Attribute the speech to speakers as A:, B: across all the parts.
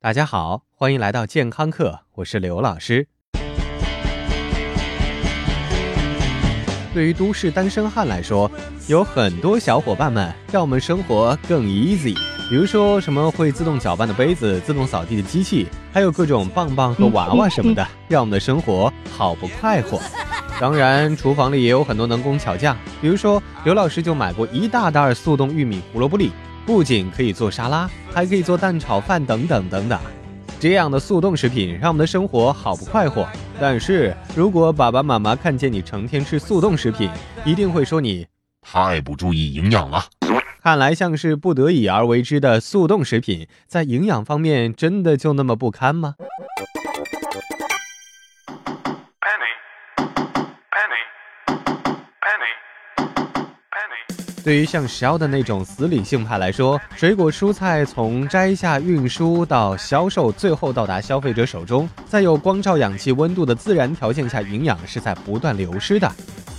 A: 大家好，欢迎来到健康课，我是刘老师。对于都市单身汉来说，有很多小伙伴们让我们生活更 easy。比如说什么会自动搅拌的杯子、自动扫地的机器，还有各种棒棒和娃娃什么的，让我们的生活好不快活。当然，厨房里也有很多能工巧匠，比如说刘老师就买过一大袋速冻玉米胡萝卜粒，不仅可以做沙拉，还可以做蛋炒饭等等等等。这样的速冻食品让我们的生活好不快活。但是如果爸爸妈妈看见你成天吃速冻食品，一定会说你
B: 太不注意营养了。
A: 看来像是不得已而为之的速冻食品，在营养方面真的就那么不堪吗？对于像 Shell 的那种死理性派来说，水果蔬菜从摘下、运输到销售，最后到达消费者手中，在有光照、氧气、温度的自然条件下，营养是在不断流失的。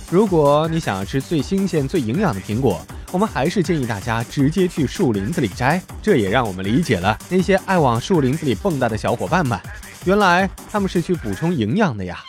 A: 如果你想要吃最新鲜、最营养的苹果，我们还是建议大家直接去树林子里摘。这也让我们理解了那些爱往树林子里蹦跶的小伙伴们，原来他们是去补充营养的呀。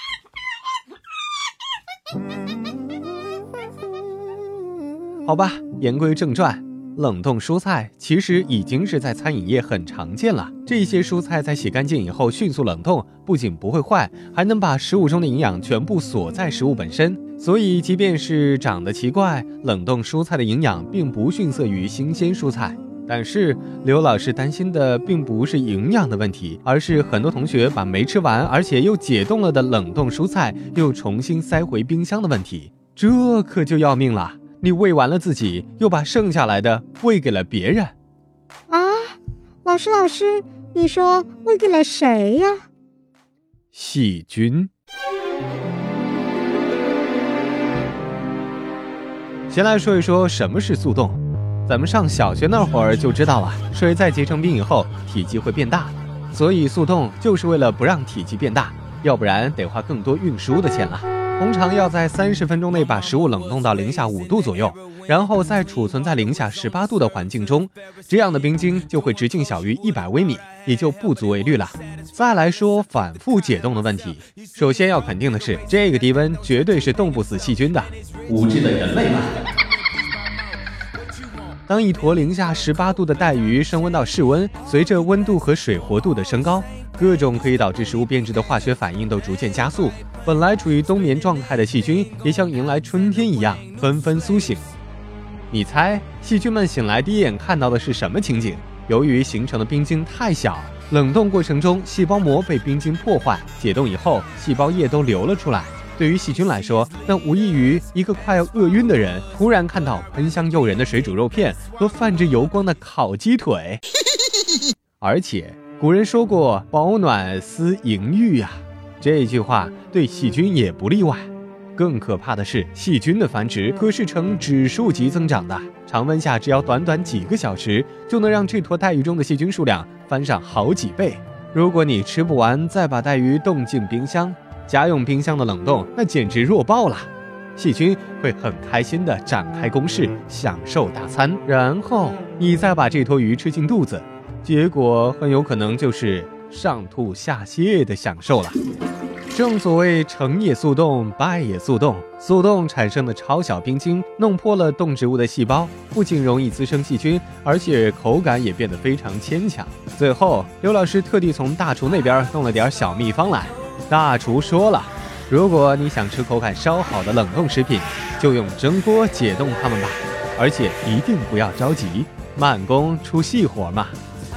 A: 好吧，言归正传，冷冻蔬菜其实已经是在餐饮业很常见了。这些蔬菜在洗干净以后迅速冷冻，不仅不会坏，还能把食物中的营养全部锁在食物本身。所以，即便是长得奇怪，冷冻蔬菜的营养并不逊色于新鲜蔬菜。但是，刘老师担心的并不是营养的问题，而是很多同学把没吃完而且又解冻了的冷冻蔬菜又重新塞回冰箱的问题。这可就要命了。你喂完了自己，又把剩下来的喂给了别人，
C: 啊！老师，老师，你说喂给了谁呀？
A: 细菌。先来说一说什么是速冻。咱们上小学那会儿就知道了，水在结成冰以后，体积会变大，所以速冻就是为了不让体积变大，要不然得花更多运输的钱了。通常要在三十分钟内把食物冷冻到零下五度左右，然后再储存在零下十八度的环境中，这样的冰晶就会直径小于一百微米，也就不足为虑了。再来说反复解冻的问题，首先要肯定的是，这个低温绝对是冻不死细菌的。无知的人类们！当一坨零下十八度的带鱼升温到室温，随着温度和水活度的升高，各种可以导致食物变质的化学反应都逐渐加速。本来处于冬眠状态的细菌，也像迎来春天一样纷纷苏醒。你猜，细菌们醒来第一眼看到的是什么情景？由于形成的冰晶太小，冷冻过程中细胞膜被冰晶破坏，解冻以后，细胞液都流了出来。对于细菌来说，那无异于一个快要饿晕的人突然看到喷香诱人的水煮肉片和泛着油光的烤鸡腿。而且，古人说过“保暖思淫欲”呀。这句话对细菌也不例外。更可怕的是，细菌的繁殖可是呈指数级增长的。常温下，只要短短几个小时，就能让这坨带鱼中的细菌数量翻上好几倍。如果你吃不完，再把带鱼冻进冰箱，家用冰箱的冷冻那简直弱爆了。细菌会很开心地展开攻势，享受大餐。然后你再把这坨鱼吃进肚子，结果很有可能就是上吐下泻的享受了。正所谓成也速冻，败也速冻。速冻产生的超小冰晶弄破了动植物的细胞，不仅容易滋生细菌，而且口感也变得非常牵强。最后，刘老师特地从大厨那边弄了点小秘方来。大厨说了，如果你想吃口感稍好的冷冻食品，就用蒸锅解冻它们吧，而且一定不要着急，慢工出细活嘛。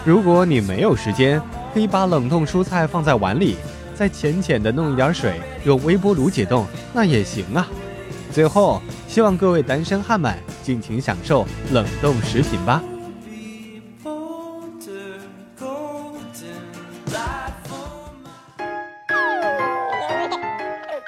A: 如果你没有时间，可以把冷冻蔬菜放在碗里。再浅浅的弄一点水，用微波炉解冻，那也行啊。最后，希望各位单身汉们尽情享受冷冻食品吧。